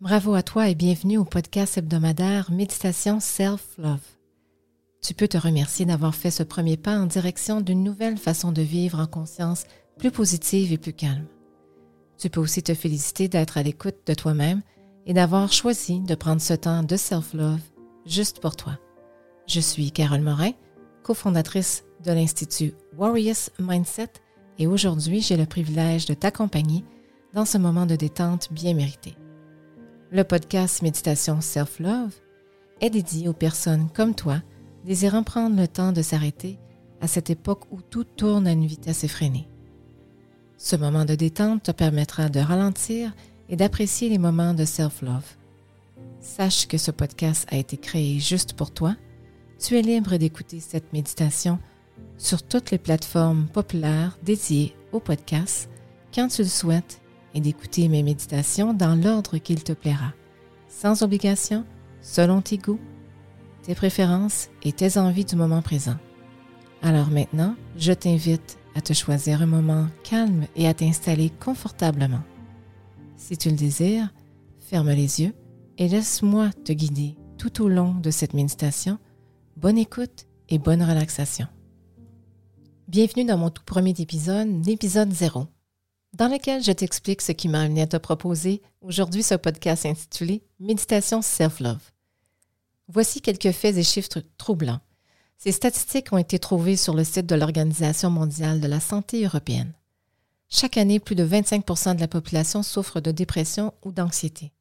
Bravo à toi et bienvenue au podcast hebdomadaire Méditation Self-Love. Tu peux te remercier d'avoir fait ce premier pas en direction d'une nouvelle façon de vivre en conscience plus positive et plus calme. Tu peux aussi te féliciter d'être à l'écoute de toi-même et d'avoir choisi de prendre ce temps de self-love juste pour toi. Je suis Carole Morin, cofondatrice de l'Institut Warriors Mindset et aujourd'hui j'ai le privilège de t'accompagner dans ce moment de détente bien mérité. Le podcast Méditation Self-Love est dédié aux personnes comme toi désirant prendre le temps de s'arrêter à cette époque où tout tourne à une vitesse effrénée. Ce moment de détente te permettra de ralentir et d'apprécier les moments de self-love. Sache que ce podcast a été créé juste pour toi. Tu es libre d'écouter cette méditation sur toutes les plateformes populaires dédiées au podcast quand tu le souhaites et d'écouter mes méditations dans l'ordre qu'il te plaira, sans obligation, selon tes goûts, tes préférences et tes envies du moment présent. Alors maintenant, je t'invite à te choisir un moment calme et à t'installer confortablement. Si tu le désires, ferme les yeux et laisse-moi te guider tout au long de cette méditation. Bonne écoute et bonne relaxation. Bienvenue dans mon tout premier épisode, l'épisode 0 dans lequel je t'explique ce qui m'a amené à te proposer aujourd'hui ce podcast intitulé Méditation Self-Love. Voici quelques faits et chiffres troublants. Ces statistiques ont été trouvées sur le site de l'Organisation mondiale de la santé européenne. Chaque année, plus de 25% de la population souffre de dépression ou d'anxiété.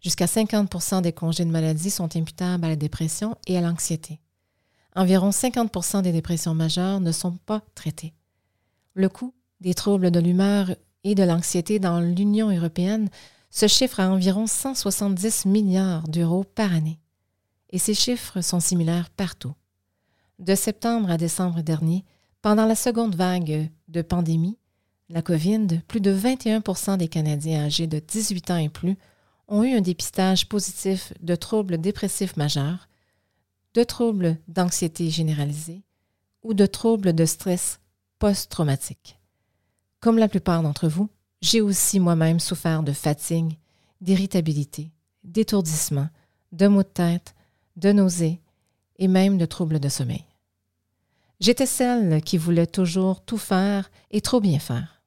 Jusqu'à 50 des congés de maladie sont imputables à la dépression et à l'anxiété. Environ 50% des dépressions majeures ne sont pas traitées. Le coût des troubles de l'humeur et de l'anxiété dans l'Union européenne se chiffre à environ 170 milliards d'euros par année. Et ces chiffres sont similaires partout. De septembre à décembre dernier, pendant la seconde vague de pandémie, la COVID, plus de 21% des Canadiens âgés de 18 ans et plus ont eu un dépistage positif de troubles dépressifs majeurs, de troubles d'anxiété généralisée ou de troubles de stress post-traumatique. Comme la plupart d'entre vous, j'ai aussi moi-même souffert de fatigue, d'irritabilité, d'étourdissement, de maux de tête, de nausées et même de troubles de sommeil. J'étais celle qui voulait toujours tout faire et trop bien faire.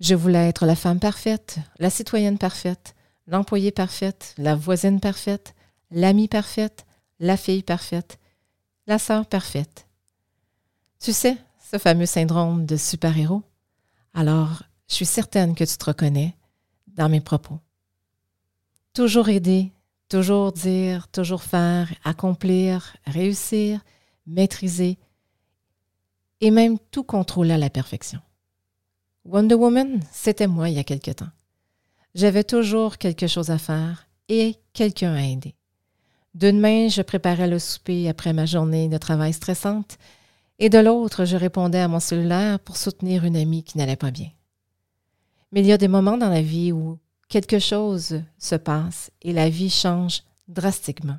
Je voulais être la femme parfaite, la citoyenne parfaite, l'employée parfaite, la voisine parfaite, l'amie parfaite, la fille parfaite, la sœur parfaite. Tu sais, ce fameux syndrome de super-héros. Alors, je suis certaine que tu te reconnais dans mes propos. Toujours aider, toujours dire, toujours faire, accomplir, réussir, maîtriser et même tout contrôler à la perfection. Wonder Woman, c'était moi il y a quelque temps. J'avais toujours quelque chose à faire et quelqu'un à aider. D'une main, je préparais le souper après ma journée de travail stressante et de l'autre, je répondais à mon cellulaire pour soutenir une amie qui n'allait pas bien. Mais il y a des moments dans la vie où quelque chose se passe et la vie change drastiquement.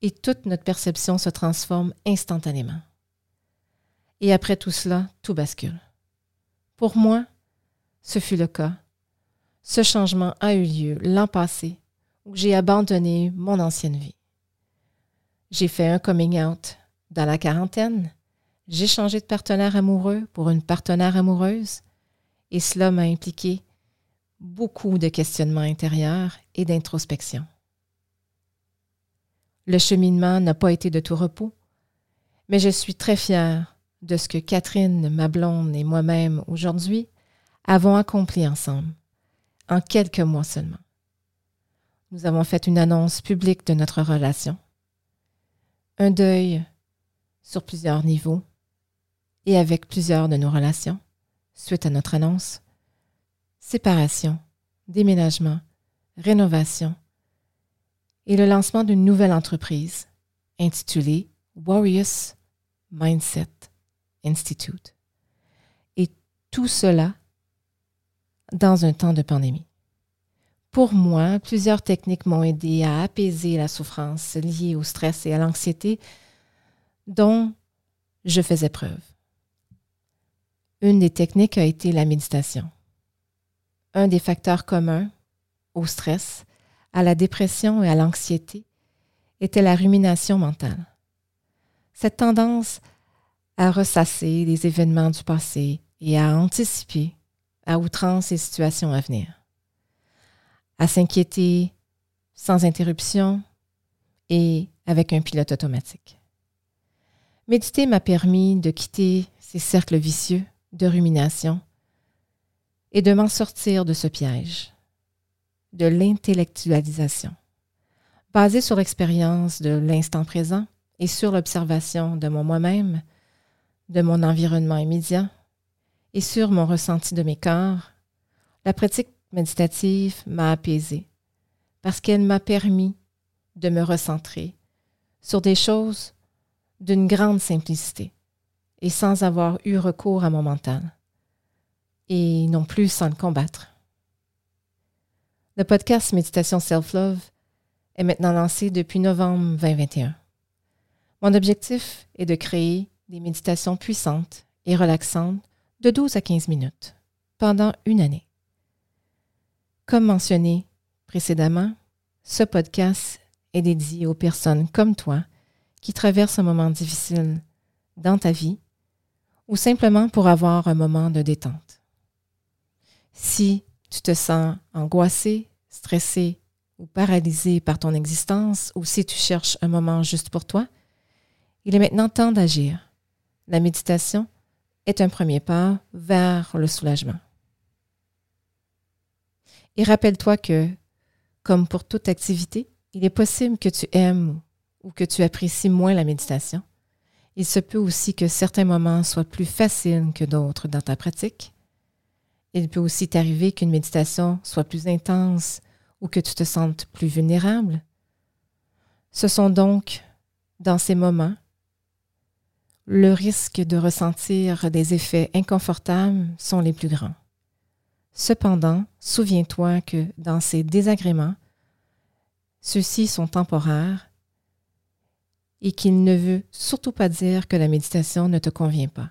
Et toute notre perception se transforme instantanément. Et après tout cela, tout bascule. Pour moi, ce fut le cas. Ce changement a eu lieu l'an passé où j'ai abandonné mon ancienne vie. J'ai fait un coming out dans la quarantaine. J'ai changé de partenaire amoureux pour une partenaire amoureuse et cela m'a impliqué beaucoup de questionnements intérieurs et d'introspection. Le cheminement n'a pas été de tout repos, mais je suis très fière de ce que Catherine, ma blonde et moi-même aujourd'hui avons accompli ensemble, en quelques mois seulement. Nous avons fait une annonce publique de notre relation, un deuil sur plusieurs niveaux et avec plusieurs de nos relations, suite à notre annonce, séparation, déménagement, rénovation et le lancement d'une nouvelle entreprise intitulée Warriors Mindset Institute. Et tout cela dans un temps de pandémie. Pour moi, plusieurs techniques m'ont aidé à apaiser la souffrance liée au stress et à l'anxiété dont je faisais preuve. Une des techniques a été la méditation. Un des facteurs communs au stress, à la dépression et à l'anxiété était la rumination mentale. Cette tendance à ressasser les événements du passé et à anticiper à outrance les situations à venir, à s'inquiéter sans interruption et avec un pilote automatique. Méditer m'a permis de quitter ces cercles vicieux de rumination et de m'en sortir de ce piège, de l'intellectualisation, basé sur l'expérience de l'instant présent et sur l'observation de mon moi-même, de mon environnement immédiat et sur mon ressenti de mes corps, la pratique méditative m'a apaisée parce qu'elle m'a permis de me recentrer sur des choses d'une grande simplicité et sans avoir eu recours à mon mental, et non plus sans le combattre. Le podcast Méditation Self-Love est maintenant lancé depuis novembre 2021. Mon objectif est de créer des méditations puissantes et relaxantes de 12 à 15 minutes pendant une année. Comme mentionné précédemment, ce podcast est dédié aux personnes comme toi qui traversent un moment difficile dans ta vie ou simplement pour avoir un moment de détente. Si tu te sens angoissé, stressé ou paralysé par ton existence ou si tu cherches un moment juste pour toi, il est maintenant temps d'agir. La méditation est un premier pas vers le soulagement. Et rappelle-toi que, comme pour toute activité, il est possible que tu aimes ou que tu apprécies moins la méditation. Il se peut aussi que certains moments soient plus faciles que d'autres dans ta pratique. Il peut aussi t'arriver qu'une méditation soit plus intense ou que tu te sentes plus vulnérable. Ce sont donc, dans ces moments, le risque de ressentir des effets inconfortables sont les plus grands. Cependant, souviens-toi que dans ces désagréments, ceux-ci sont temporaires et qu'il ne veut surtout pas dire que la méditation ne te convient pas.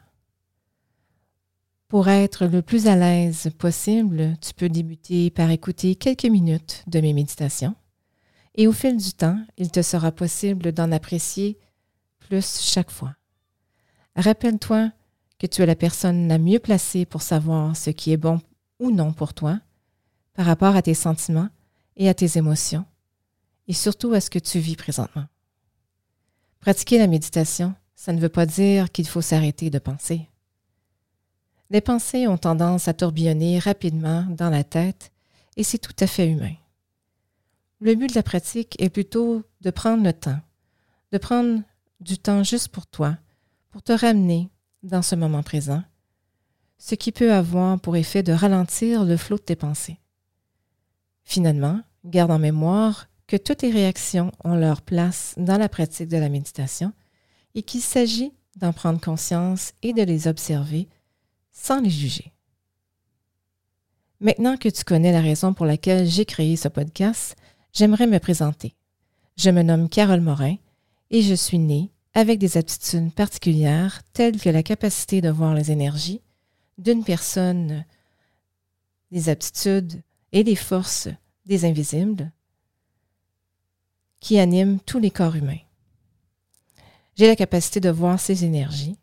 Pour être le plus à l'aise possible, tu peux débuter par écouter quelques minutes de mes méditations et au fil du temps, il te sera possible d'en apprécier plus chaque fois. Rappelle-toi que tu es la personne la mieux placée pour savoir ce qui est bon ou non pour toi par rapport à tes sentiments et à tes émotions et surtout à ce que tu vis présentement. Pratiquer la méditation, ça ne veut pas dire qu'il faut s'arrêter de penser. Les pensées ont tendance à tourbillonner rapidement dans la tête et c'est tout à fait humain. Le but de la pratique est plutôt de prendre le temps, de prendre du temps juste pour toi, pour te ramener dans ce moment présent, ce qui peut avoir pour effet de ralentir le flot de tes pensées. Finalement, garde en mémoire que toutes les réactions ont leur place dans la pratique de la méditation et qu'il s'agit d'en prendre conscience et de les observer sans les juger. Maintenant que tu connais la raison pour laquelle j'ai créé ce podcast, j'aimerais me présenter. Je me nomme Carole Morin et je suis née avec des aptitudes particulières telles que la capacité de voir les énergies d'une personne, des aptitudes et les forces des invisibles, qui anime tous les corps humains. J'ai la capacité de voir ces énergies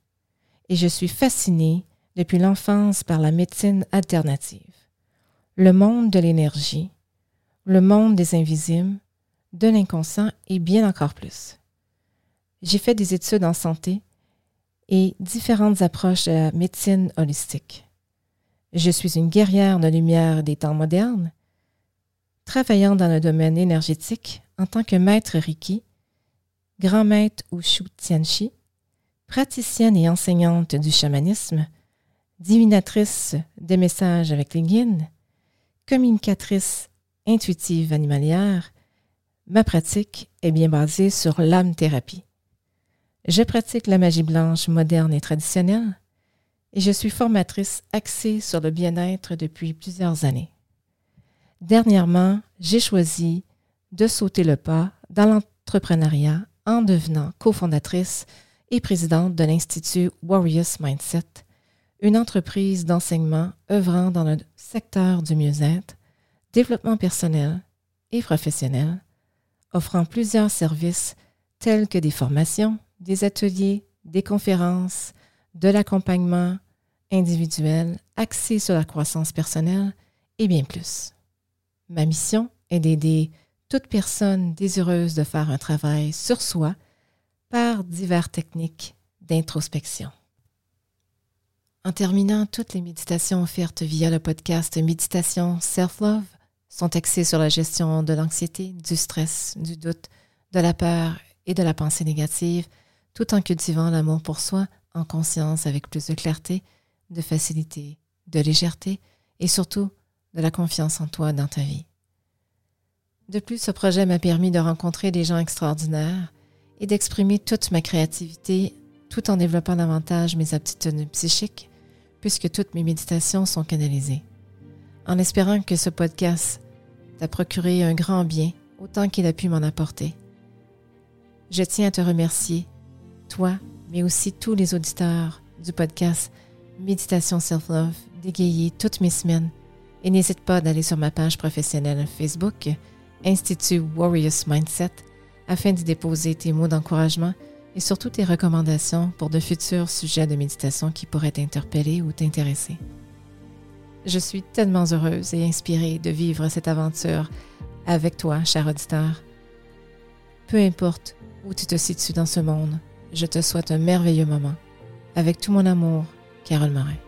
et je suis fascinée depuis l'enfance par la médecine alternative, le monde de l'énergie, le monde des invisibles, de l'inconscient et bien encore plus. J'ai fait des études en santé et différentes approches de la médecine holistique. Je suis une guerrière de lumière des temps modernes, travaillant dans le domaine énergétique en tant que maître Reiki, grand maître Ushu Tianchi, praticienne et enseignante du chamanisme, divinatrice des messages avec les communicatrice intuitive animalière, ma pratique est bien basée sur l'âme-thérapie. Je pratique la magie blanche moderne et traditionnelle et je suis formatrice axée sur le bien-être depuis plusieurs années. Dernièrement, j'ai choisi de sauter le pas dans l'entrepreneuriat en devenant cofondatrice et présidente de l'Institut Warriors Mindset, une entreprise d'enseignement œuvrant dans le secteur du mieux-être, développement personnel et professionnel, offrant plusieurs services tels que des formations, des ateliers, des conférences, de l'accompagnement individuel axé sur la croissance personnelle et bien plus. Ma mission est d'aider toute personne désireuse de faire un travail sur soi par diverses techniques d'introspection. En terminant, toutes les méditations offertes via le podcast Méditation Self-Love sont axées sur la gestion de l'anxiété, du stress, du doute, de la peur et de la pensée négative, tout en cultivant l'amour pour soi en conscience avec plus de clarté, de facilité, de légèreté et surtout de la confiance en toi dans ta vie. De plus, ce projet m'a permis de rencontrer des gens extraordinaires et d'exprimer toute ma créativité tout en développant davantage mes aptitudes psychiques, puisque toutes mes méditations sont canalisées. En espérant que ce podcast t'a procuré un grand bien autant qu'il a pu m'en apporter. Je tiens à te remercier, toi, mais aussi tous les auditeurs du podcast Méditation Self-Love, d'égayer toutes mes semaines. Et n'hésite pas d'aller sur ma page professionnelle Facebook, Institut Warriors Mindset, afin d'y déposer tes mots d'encouragement et surtout tes recommandations pour de futurs sujets de méditation qui pourraient t'interpeller ou t'intéresser. Je suis tellement heureuse et inspirée de vivre cette aventure avec toi, cher auditeur. Peu importe où tu te situes dans ce monde, je te souhaite un merveilleux moment. Avec tout mon amour, Carole Morin.